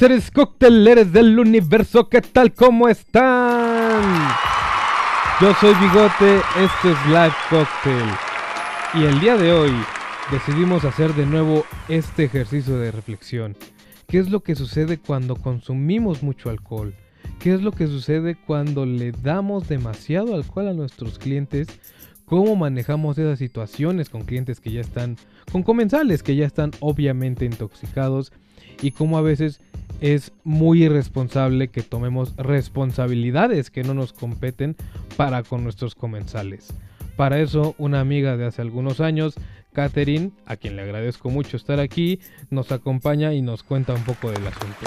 seres cocteleres del universo, ¿qué tal? ¿Cómo están? Yo soy Bigote, esto es Live Cocktail. Y el día de hoy decidimos hacer de nuevo este ejercicio de reflexión. ¿Qué es lo que sucede cuando consumimos mucho alcohol? ¿Qué es lo que sucede cuando le damos demasiado alcohol a nuestros clientes? ¿Cómo manejamos esas situaciones con clientes que ya están, con comensales que ya están obviamente intoxicados? Y cómo a veces es muy irresponsable que tomemos responsabilidades que no nos competen para con nuestros comensales. Para eso, una amiga de hace algunos años, Catherine, a quien le agradezco mucho estar aquí, nos acompaña y nos cuenta un poco del asunto.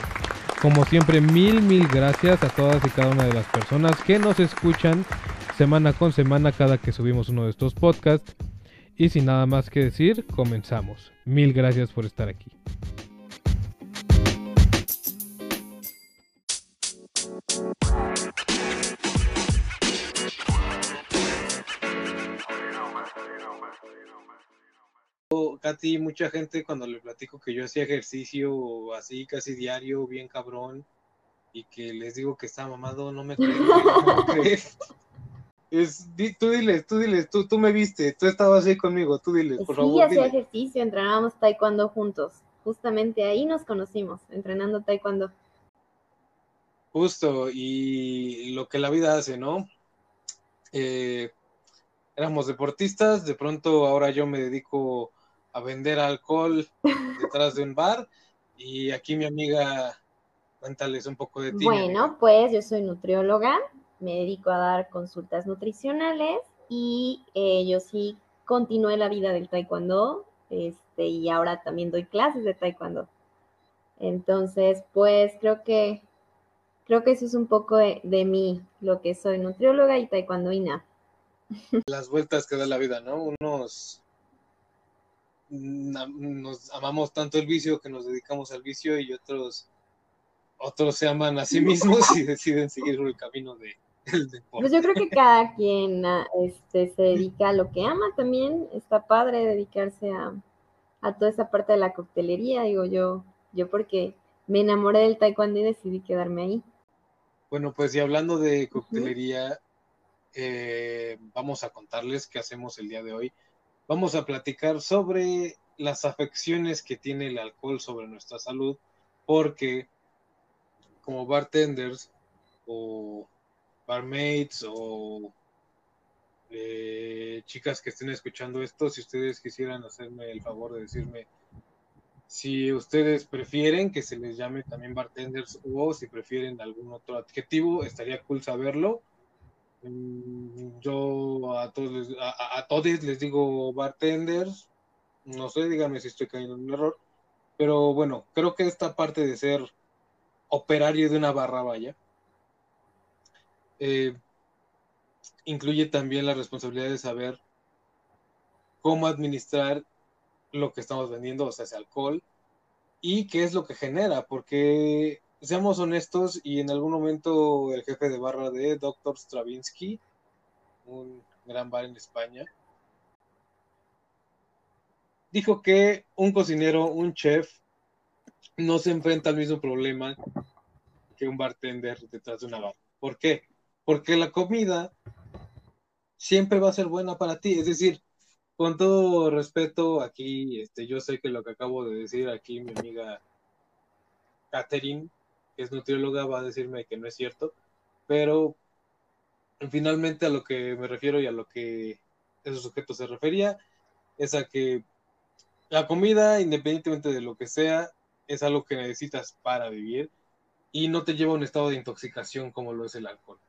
Como siempre, mil, mil gracias a todas y cada una de las personas que nos escuchan semana con semana cada que subimos uno de estos podcasts. Y sin nada más que decir, comenzamos. Mil gracias por estar aquí. Katy, mucha gente cuando le platico que yo hacía ejercicio así casi diario, bien cabrón, y que les digo que está mamado, no me creen. No. Es, tú diles, tú diles, tú, tú me viste, tú estabas ahí conmigo, tú diles, por sí, favor. hacía ejercicio, entrenábamos taekwondo juntos. Justamente ahí nos conocimos, entrenando taekwondo. Justo, y lo que la vida hace, ¿no? Eh, éramos deportistas, de pronto ahora yo me dedico a vender alcohol detrás de un bar y aquí mi amiga, cuéntales un poco de ti. Bueno, pues yo soy nutrióloga, me dedico a dar consultas nutricionales y eh, yo sí continué la vida del taekwondo este, y ahora también doy clases de taekwondo. Entonces, pues creo que creo que eso es un poco de, de mí, lo que soy nutrióloga y taekwondoína. Las vueltas que da la vida, ¿no? Unos nos amamos tanto el vicio que nos dedicamos al vicio y otros otros se aman a sí mismos y deciden seguir el camino de, del deporte. Pues yo creo que cada quien este, se dedica a lo que ama también. Está padre dedicarse a, a toda esa parte de la coctelería, digo yo, yo porque me enamoré del taekwondo y decidí quedarme ahí. Bueno, pues y hablando de coctelería, uh -huh. eh, vamos a contarles qué hacemos el día de hoy. Vamos a platicar sobre las afecciones que tiene el alcohol sobre nuestra salud, porque como bartenders o barmaids o eh, chicas que estén escuchando esto, si ustedes quisieran hacerme el favor de decirme si ustedes prefieren que se les llame también bartenders o si prefieren algún otro adjetivo, estaría cool saberlo. Yo a todos, les, a todos les digo bartenders, no sé, díganme si estoy cayendo en un error, pero bueno, creo que esta parte de ser operario de una barra, vaya, eh, incluye también la responsabilidad de saber cómo administrar lo que estamos vendiendo, o sea, ese alcohol, y qué es lo que genera, porque seamos honestos, y en algún momento el jefe de barra de Dr. Stravinsky, un gran bar en España, dijo que un cocinero, un chef, no se enfrenta al mismo problema que un bartender detrás de una barra. ¿Por qué? Porque la comida siempre va a ser buena para ti, es decir, con todo respeto, aquí este, yo sé que lo que acabo de decir aquí mi amiga Catherine, que es nutrióloga, va a decirme que no es cierto, pero finalmente a lo que me refiero y a lo que ese sujeto se refería es a que la comida, independientemente de lo que sea, es algo que necesitas para vivir y no te lleva a un estado de intoxicación como lo es el alcohol.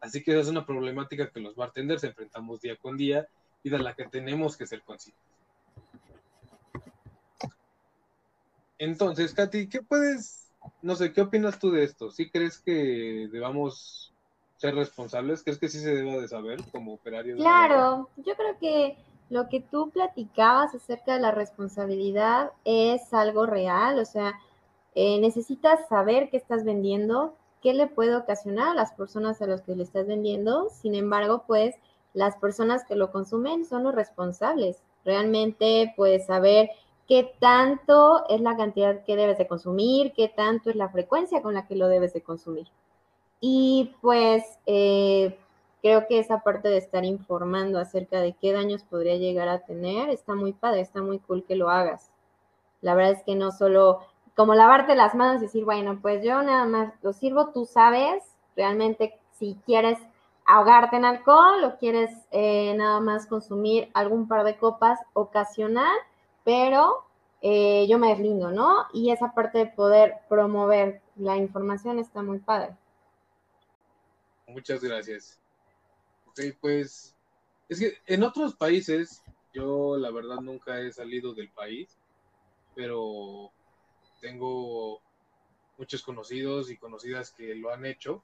Así que esa es una problemática que los bartenders enfrentamos día con día y de la que tenemos que ser conscientes. Entonces, Katy, ¿qué puedes, no sé, qué opinas tú de esto? ¿Sí crees que debamos ser responsables? ¿Crees que sí se deba de saber como operario? Claro, yo creo que lo que tú platicabas acerca de la responsabilidad es algo real, o sea, eh, necesitas saber qué estás vendiendo, qué le puede ocasionar a las personas a las que le estás vendiendo, sin embargo, pues las personas que lo consumen son los responsables. Realmente, pues saber qué tanto es la cantidad que debes de consumir, qué tanto es la frecuencia con la que lo debes de consumir. Y pues eh, creo que esa parte de estar informando acerca de qué daños podría llegar a tener está muy padre, está muy cool que lo hagas. La verdad es que no solo como lavarte las manos y decir, bueno, pues yo nada más lo sirvo, tú sabes realmente si quieres ahogarte en alcohol o quieres eh, nada más consumir algún par de copas ocasional, pero eh, yo me deslindo, ¿no? Y esa parte de poder promover la información está muy padre. Muchas gracias. Ok, pues es que en otros países, yo la verdad nunca he salido del país, pero tengo muchos conocidos y conocidas que lo han hecho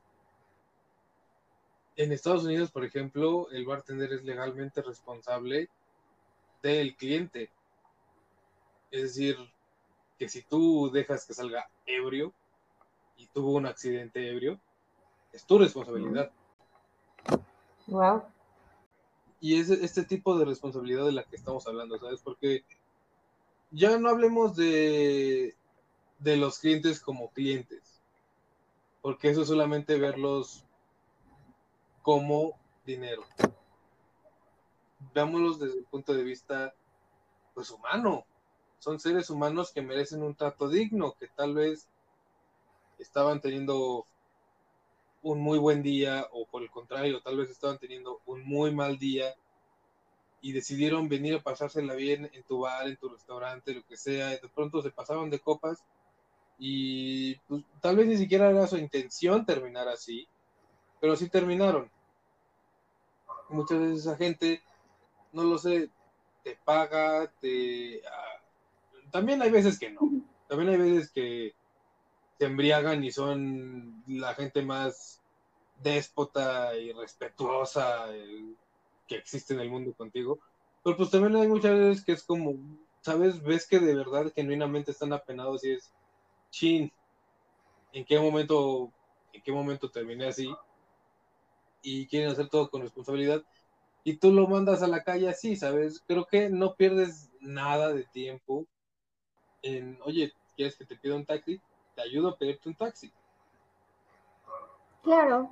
en Estados Unidos, por ejemplo, el bartender es legalmente responsable del cliente. Es decir, que si tú dejas que salga ebrio y tuvo un accidente ebrio, es tu responsabilidad. Wow. Y es este tipo de responsabilidad de la que estamos hablando, ¿sabes? Porque ya no hablemos de, de los clientes como clientes, porque eso es solamente verlos como dinero. Veámoslos desde el punto de vista pues humano. Son seres humanos que merecen un trato digno, que tal vez estaban teniendo un muy buen día o por el contrario, tal vez estaban teniendo un muy mal día y decidieron venir a pasársela bien en tu bar, en tu restaurante, lo que sea, de pronto se pasaban de copas y pues, tal vez ni siquiera era su intención terminar así, pero sí terminaron. Muchas veces esa gente, no lo sé, te paga, te... También hay veces que no. También hay veces que se embriagan y son la gente más déspota y respetuosa que existe en el mundo contigo. Pero pues también hay muchas veces que es como, ¿sabes? Ves que de verdad genuinamente están apenados y es, chin, ¿en qué momento, en qué momento terminé así? y quieren hacer todo con responsabilidad y tú lo mandas a la calle así, ¿sabes? Creo que no pierdes nada de tiempo en, oye, ¿quieres que te pida un taxi? Te ayudo a pedirte un taxi. Claro,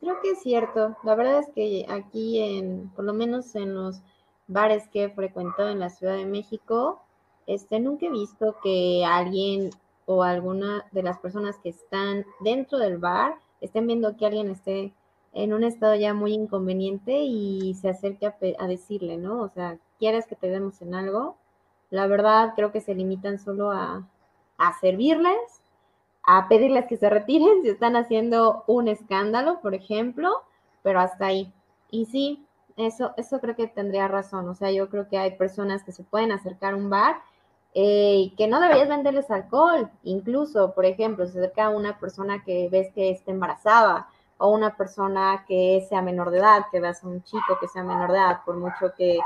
creo que es cierto. La verdad es que aquí en, por lo menos en los bares que he frecuentado en la Ciudad de México, este, nunca he visto que alguien o alguna de las personas que están dentro del bar estén viendo que alguien esté en un estado ya muy inconveniente y se acerque a, decirle, ¿no? O sea, ¿quieres que te demos en algo? La verdad, creo que se limitan solo a, a servirles, a pedirles que se retiren si están haciendo un escándalo, por ejemplo, pero hasta ahí. Y sí, eso, eso creo que tendría razón. O sea, yo creo que hay personas que se pueden acercar a un bar eh, que no deberías venderles alcohol. Incluso, por ejemplo, se acerca a una persona que ves que está embarazada o una persona que sea menor de edad, que veas a un chico que sea menor de edad, por mucho que,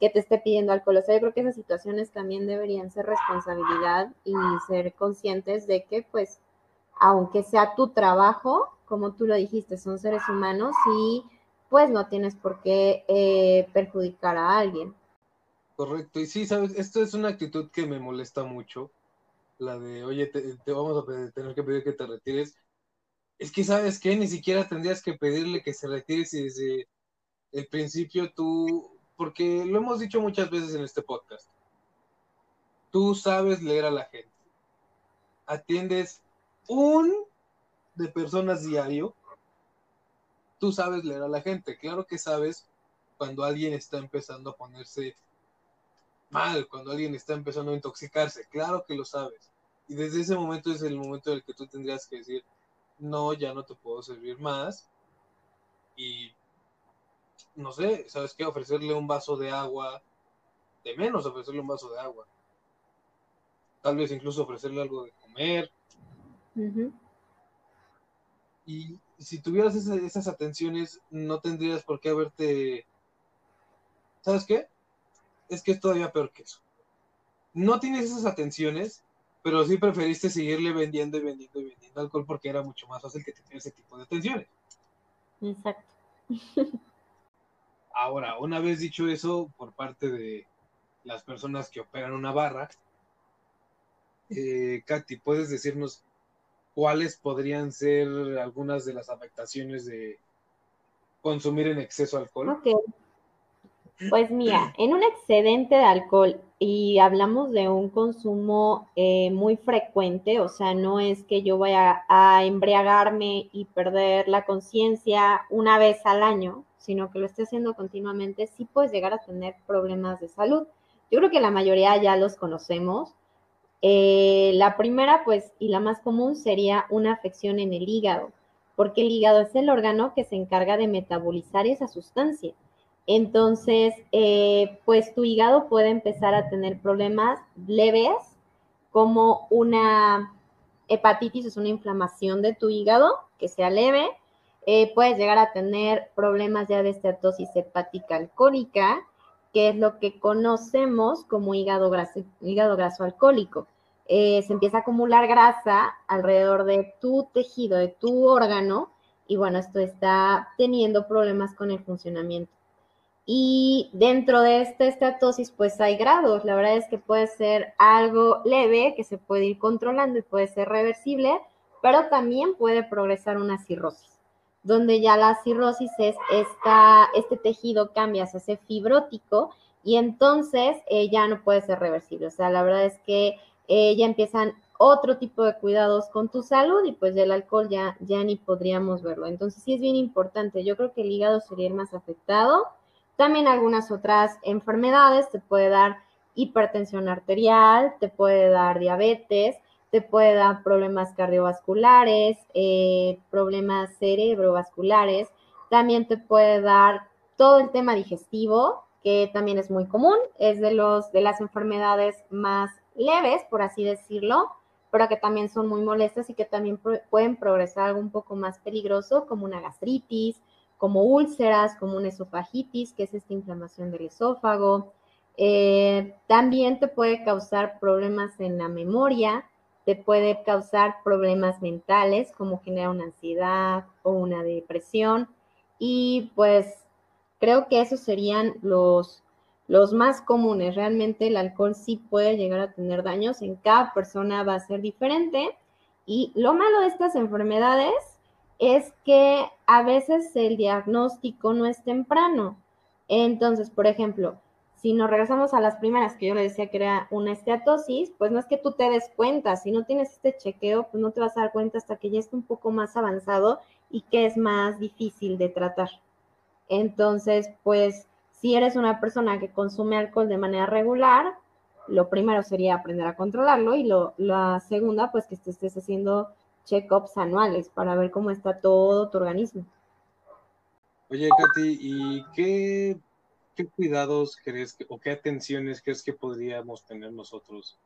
te esté pidiendo alcohol. O sea, yo creo que esas situaciones también deberían ser responsabilidad y ser conscientes de que, pues, aunque sea tu trabajo, como tú lo dijiste, son seres humanos y pues no tienes por qué eh, perjudicar a alguien. Correcto, y sí, sabes, esto es una actitud que me molesta mucho, la de, oye, te vamos a tener que pedir que te retires, es que, ¿sabes qué? Ni siquiera tendrías que pedirle que se retire si desde el principio tú, porque lo hemos dicho muchas veces en este podcast, tú sabes leer a la gente, atiendes un de personas diario, tú sabes leer a la gente, claro que sabes cuando alguien está empezando a ponerse mal, cuando alguien está empezando a intoxicarse, claro que lo sabes. Y desde ese momento es el momento en el que tú tendrías que decir, no, ya no te puedo servir más. Y no sé, ¿sabes qué? Ofrecerle un vaso de agua, de menos ofrecerle un vaso de agua. Tal vez incluso ofrecerle algo de comer. Y si tuvieras esas atenciones, no tendrías por qué haberte... ¿Sabes qué? Es que es todavía peor que eso. No tienes esas atenciones pero sí preferiste seguirle vendiendo y vendiendo y vendiendo alcohol porque era mucho más fácil que tener ese tipo de tensiones. Exacto. Ahora, una vez dicho eso por parte de las personas que operan una barra, eh, Katy, ¿puedes decirnos cuáles podrían ser algunas de las afectaciones de consumir en exceso alcohol? Ok. Pues mira, en un excedente de alcohol y hablamos de un consumo eh, muy frecuente, o sea, no es que yo vaya a embriagarme y perder la conciencia una vez al año, sino que lo esté haciendo continuamente, sí puedes llegar a tener problemas de salud. Yo creo que la mayoría ya los conocemos. Eh, la primera, pues, y la más común sería una afección en el hígado, porque el hígado es el órgano que se encarga de metabolizar esa sustancia. Entonces, eh, pues tu hígado puede empezar a tener problemas leves, como una hepatitis, es una inflamación de tu hígado que sea leve. Eh, puedes llegar a tener problemas ya de esteatosis hepática alcohólica, que es lo que conocemos como hígado graso, hígado graso alcohólico. Eh, se empieza a acumular grasa alrededor de tu tejido, de tu órgano, y bueno, esto está teniendo problemas con el funcionamiento. Y dentro de esta estatosis, pues hay grados. La verdad es que puede ser algo leve, que se puede ir controlando y puede ser reversible, pero también puede progresar una cirrosis, donde ya la cirrosis es esta, este tejido cambia, se hace fibrótico y entonces eh, ya no puede ser reversible. O sea, la verdad es que eh, ya empiezan otro tipo de cuidados con tu salud y pues del alcohol ya, ya ni podríamos verlo. Entonces sí es bien importante. Yo creo que el hígado sería el más afectado también algunas otras enfermedades, te puede dar hipertensión arterial, te puede dar diabetes, te puede dar problemas cardiovasculares, eh, problemas cerebrovasculares, también te puede dar todo el tema digestivo, que también es muy común, es de, los, de las enfermedades más leves, por así decirlo, pero que también son muy molestas y que también pueden progresar algo un poco más peligroso, como una gastritis, como úlceras, como una esofagitis, que es esta inflamación del esófago. Eh, también te puede causar problemas en la memoria, te puede causar problemas mentales, como generar una ansiedad o una depresión. Y pues creo que esos serían los, los más comunes. Realmente el alcohol sí puede llegar a tener daños. En cada persona va a ser diferente. Y lo malo de estas enfermedades es que a veces el diagnóstico no es temprano. Entonces, por ejemplo, si nos regresamos a las primeras que yo le decía que era una esteatosis, pues no es que tú te des cuenta, si no tienes este chequeo, pues no te vas a dar cuenta hasta que ya esté un poco más avanzado y que es más difícil de tratar. Entonces, pues si eres una persona que consume alcohol de manera regular, lo primero sería aprender a controlarlo y lo, la segunda, pues que te estés haciendo check-ups anuales para ver cómo está todo tu organismo. Oye, Katy, ¿y qué, cuidados crees que, o qué atenciones crees que podríamos tener nosotros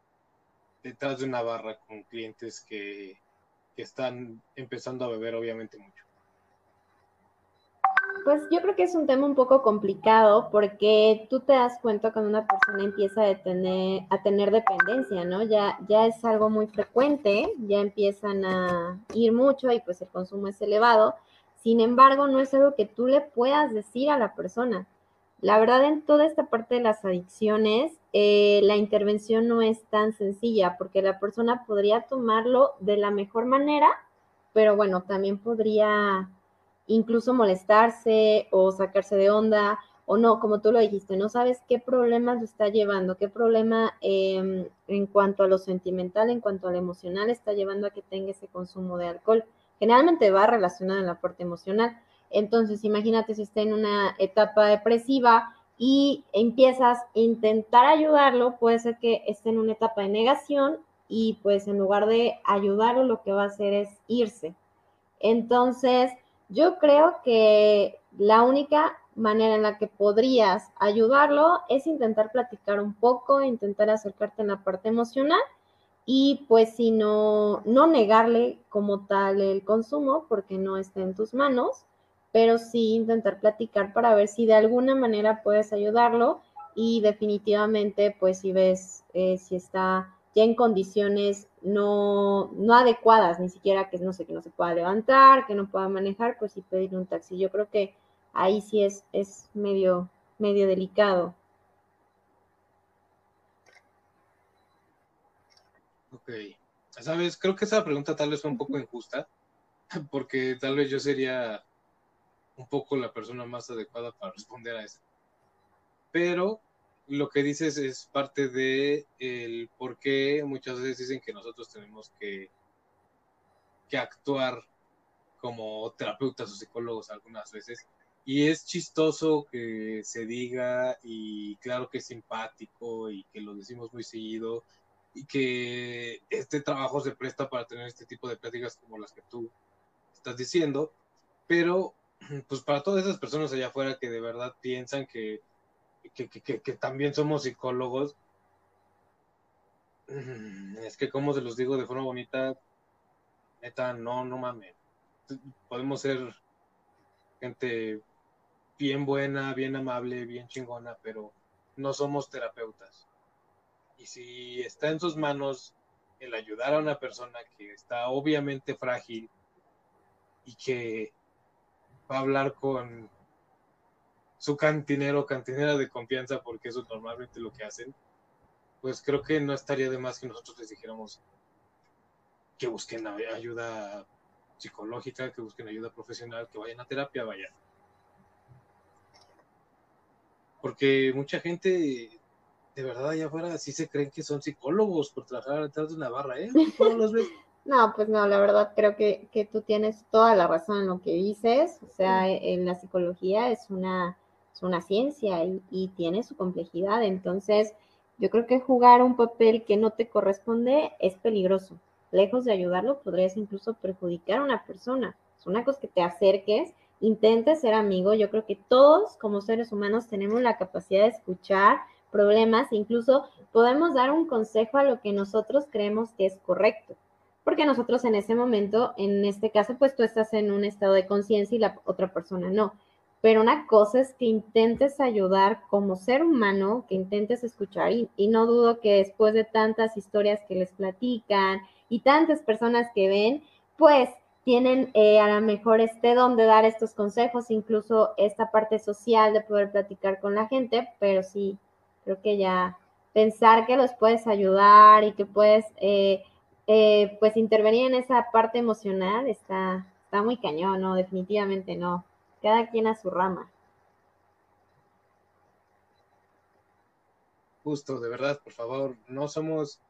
detrás de una barra con clientes que están empezando a beber obviamente mucho? Pues yo creo que es un tema un poco complicado porque tú te das cuenta cuando una persona empieza a tener, a tener dependencia, ¿no? Ya, ya es algo muy frecuente, ya empiezan a ir mucho y pues el consumo es elevado. Sin embargo, no es algo que tú le puedas decir a la persona. La verdad, en toda esta parte de las adicciones, eh, la intervención no es tan sencilla porque la persona podría tomarlo de la mejor manera, pero bueno, también podría incluso molestarse o sacarse de onda o no, como tú lo dijiste, no sabes qué problemas está llevando, qué problema em, en cuanto a lo sentimental, en cuanto a lo emocional está llevando a que tenga ese consumo de alcohol. Generalmente va relacionado en la parte emocional. Entonces, imagínate si está en una etapa depresiva y empiezas a intentar ayudarlo, puede ser que esté en una etapa de negación y pues en lugar de ayudarlo, lo que va a hacer es irse. Entonces, yo creo que la única manera en la que podrías ayudarlo es intentar platicar un poco, intentar acercarte en la parte emocional y pues si no, no negarle como tal el consumo porque no está en tus manos, pero sí intentar platicar para ver si de alguna manera puedes ayudarlo y definitivamente pues si ves eh, si está ya en condiciones no, no adecuadas, ni siquiera que no sé, que no se pueda levantar, que no pueda manejar, pues sí pedir un taxi. Yo creo que ahí sí es, es medio, medio delicado. Ok. Sabes, creo que esa pregunta tal vez fue un poco injusta, porque tal vez yo sería un poco la persona más adecuada para responder a eso. Pero lo que dices es parte de el por qué muchas veces dicen que nosotros tenemos que, que actuar como terapeutas o psicólogos algunas veces. Y es chistoso que se diga y claro que es simpático y que lo decimos muy seguido y que este trabajo se presta para tener este tipo de pláticas como las que tú estás diciendo, pero pues para todas esas personas allá afuera que de verdad piensan que que, también somos psicólogos, mm, es que como se los digo de forma bonita, neta, no, no mames. Podemos ser gente bien buena, bien amable, bien chingona, pero no somos terapeutas. Y si está en sus manos el ayudar a una persona que está obviamente frágil y que va a hablar con su cantinero o cantinera de confianza, porque eso es normalmente lo que hacen, pues creo que no estaría de más que nosotros les dijéramos que busquen ayuda psicológica, que busquen ayuda profesional, que vayan a terapia, vayan. Porque mucha gente de verdad allá afuera sí se creen que son psicólogos por trabajar detrás de una barra, ¿eh? ¿Cómo los ves? No, pues no, la verdad creo que, que, tú tienes toda la razón en lo que dices. O sea, en la psicología es una una ciencia y, tiene su complejidad. Entonces, yo creo que jugar un papel que no te corresponde es peligroso. Lejos de ayudarlo, podrías incluso perjudicar a una persona. Es una cosa que te acerques, intentes ser amigo. Yo creo que todos como seres humanos tenemos la capacidad de escuchar problemas, incluso podemos dar un consejo a lo que nosotros creemos que es correcto. Porque nosotros en ese momento, en este caso, pues tú estás en un estado de conciencia y la otra persona no pero una cosa es que intentes ayudar como ser humano, que intentes escuchar y, no dudo que después de tantas historias que les platican y tantas personas que ven, pues tienen eh, a lo mejor este don de dar estos consejos, incluso esta parte social de poder platicar con la gente, pero sí, creo que ya pensar que los puedes ayudar y que puedes eh, eh, pues intervenir en esa parte emocional está, está muy cañón, no, definitivamente no cada quien a su rama. Justo, de verdad, por favor, no somos,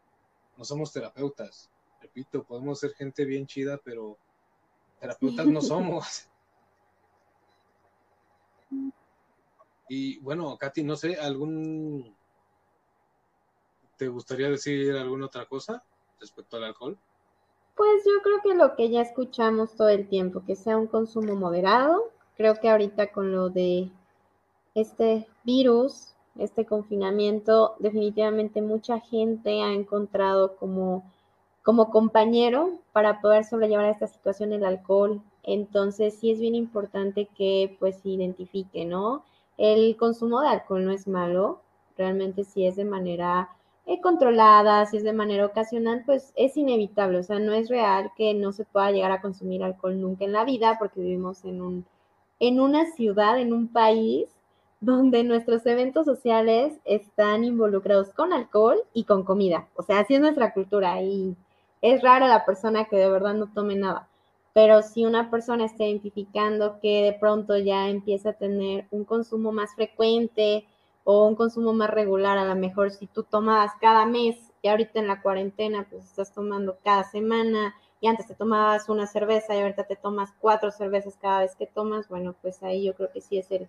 no somos terapeutas. Repito, podemos ser gente bien chida, pero terapeutas no somos. Y bueno, Katy, no sé, ¿algún... ¿Te gustaría decir alguna otra cosa respecto al alcohol? Pues yo creo que lo que ya escuchamos todo el tiempo, que sea un consumo moderado, Creo que ahorita con lo de este virus, este confinamiento, definitivamente mucha gente ha encontrado como, como compañero para poder sobrellevar esta situación el alcohol. Entonces sí es bien importante que pues identifique, ¿no? El consumo de alcohol no es malo, realmente si es de manera eh, controlada, si es de manera ocasional, pues es inevitable, o sea, no es real que no se pueda llegar a consumir alcohol nunca en la vida porque vivimos en un en una ciudad, en un país donde nuestros eventos sociales están involucrados con alcohol y con comida. O sea, así es nuestra cultura y es rara la persona que de verdad no tome nada. Pero si una persona está identificando que de pronto ya empieza a tener un consumo más frecuente o un consumo más regular, a lo mejor si tú tomabas cada mes y ahorita en la cuarentena pues estás tomando cada semana y antes te tomabas una cerveza y ahorita te tomas cuatro cervezas cada vez que tomas, bueno, pues ahí yo creo que sí es el,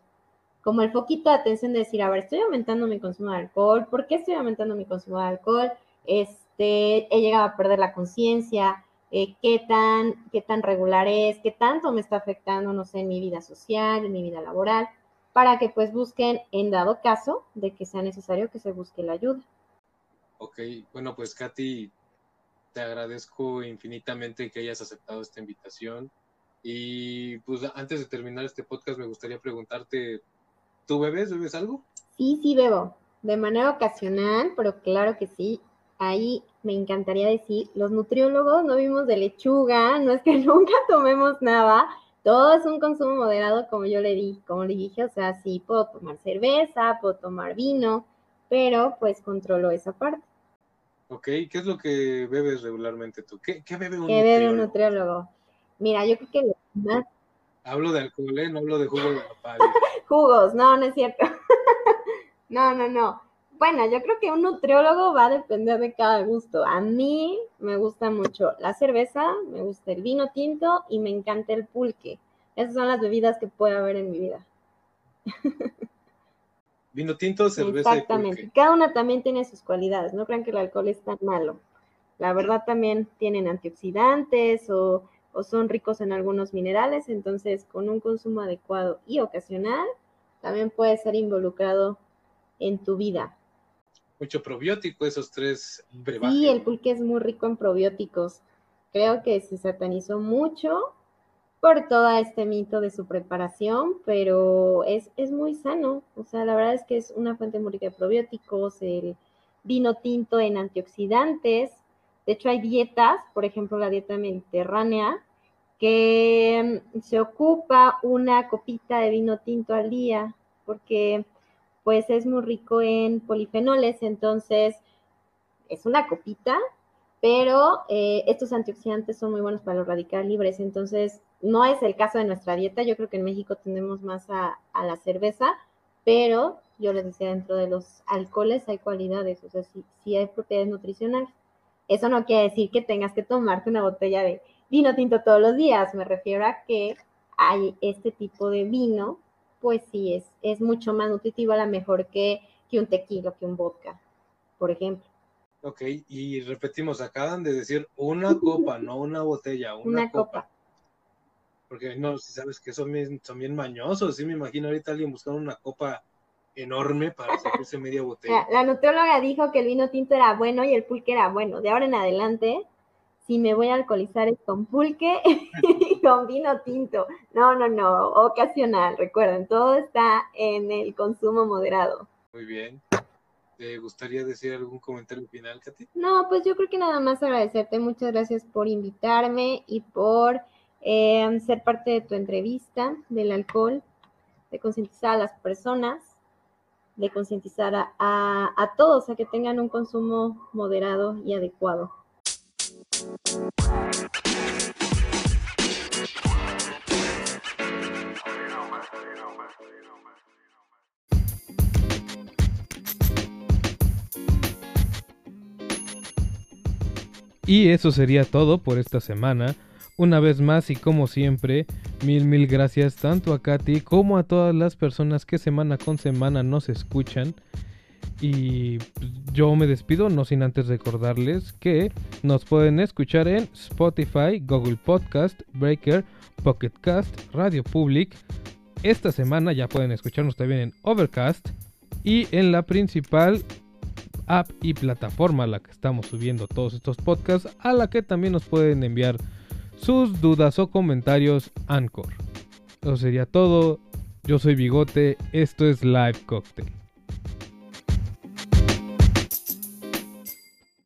como el foquito de atención de decir, a ver, estoy aumentando mi consumo de alcohol, ¿por qué estoy aumentando mi consumo de alcohol? Este, he llegado a perder la conciencia, eh, qué tan, qué tan regular es, qué tanto me está afectando, no sé, en mi vida social, en mi vida laboral, para que pues busquen, en dado caso de que sea necesario que se busque la ayuda. Ok, bueno, pues Katy, te agradezco infinitamente que hayas aceptado esta invitación. Y pues antes de terminar este podcast me gustaría preguntarte, ¿tú bebes? ¿Bebes algo? Sí, sí bebo, de manera ocasional, pero claro que sí. Ahí me encantaría decir, los nutriólogos no vimos de lechuga, no es que nunca tomemos nada, todo es un consumo moderado como yo le di, como le dije, o sea, sí puedo tomar cerveza, puedo tomar vino, pero pues controlo esa parte. Ok, ¿qué es lo que bebes regularmente tú? ¿Qué, qué bebe un ¿Qué bebe un nutriólogo? nutriólogo? Mira, yo creo que lo más Hablo de alcohol, ¿eh? No hablo de jugo de papaya. Jugos, no, no es cierto. no, no, no. Bueno, yo creo que un nutriólogo va a depender de cada gusto. A mí me gusta mucho la cerveza, me gusta el vino tinto y me encanta el pulque. Esas son las bebidas que puede haber en mi vida. Vino tinto, cerveza Exactamente. y. Cada una también tiene sus cualidades. No crean que el alcohol es tan malo. La verdad también tienen antioxidantes o, o son ricos en algunos minerales. Entonces, con un consumo adecuado y ocasional, también puede ser involucrado en tu vida. Mucho probiótico, esos tres brebajes. Sí, el pulque es muy rico en probióticos. Creo que se satanizó mucho por todo este mito de su preparación, pero es, es muy sano. O sea, la verdad es que es una fuente muy rica de probióticos, el vino tinto en antioxidantes. De hecho, hay dietas, por ejemplo, la dieta mediterránea, que mm, se ocupa una copita de vino tinto al día, porque pues es muy rico en polifenoles, entonces es una copita, pero eh, estos antioxidantes son muy buenos para los radicales libres, entonces no es el caso de nuestra dieta, yo creo que en México tendemos más a, a la cerveza, pero yo les decía, dentro de los alcoholes hay cualidades, o sea, sí, sí hay propiedades nutricionales. Eso no quiere decir que tengas que tomarte una botella de vino tinto todos los días, me refiero a que hay este tipo de vino, pues sí, es, es mucho más nutritivo, a lo mejor que, que un tequila, que un vodka, por ejemplo. Ok, y repetimos, acaban de decir una copa, no una botella, una, Una copa. copa. Porque no, si sabes que son bien, son bien mañosos, sí me imagino ahorita alguien buscando una copa enorme para sacarse media botella. La, la nutrióloga dijo que el vino tinto era bueno y el pulque era bueno. De ahora en adelante, si me voy a alcoholizar es con pulque y con vino tinto. No, no, no, ocasional, recuerden, todo está en el consumo moderado. Muy bien. ¿Te gustaría decir algún comentario final, Katy? No, pues yo creo que nada más agradecerte. Muchas gracias por invitarme y por eh, ser parte de tu entrevista del alcohol, de concientizar a las personas, de concientizar a, a todos a que tengan un consumo moderado y adecuado. Y eso sería todo por esta semana. Una vez más y como siempre, mil mil gracias tanto a Katy como a todas las personas que semana con semana nos escuchan. Y pues, yo me despido, no sin antes recordarles que nos pueden escuchar en Spotify, Google Podcast, Breaker, Pocket Cast, Radio Public. Esta semana ya pueden escucharnos también en Overcast y en la principal app y plataforma a la que estamos subiendo todos estos podcasts, a la que también nos pueden enviar sus dudas o comentarios Anchor. Eso sería todo. Yo soy Bigote, esto es Live Cocktail.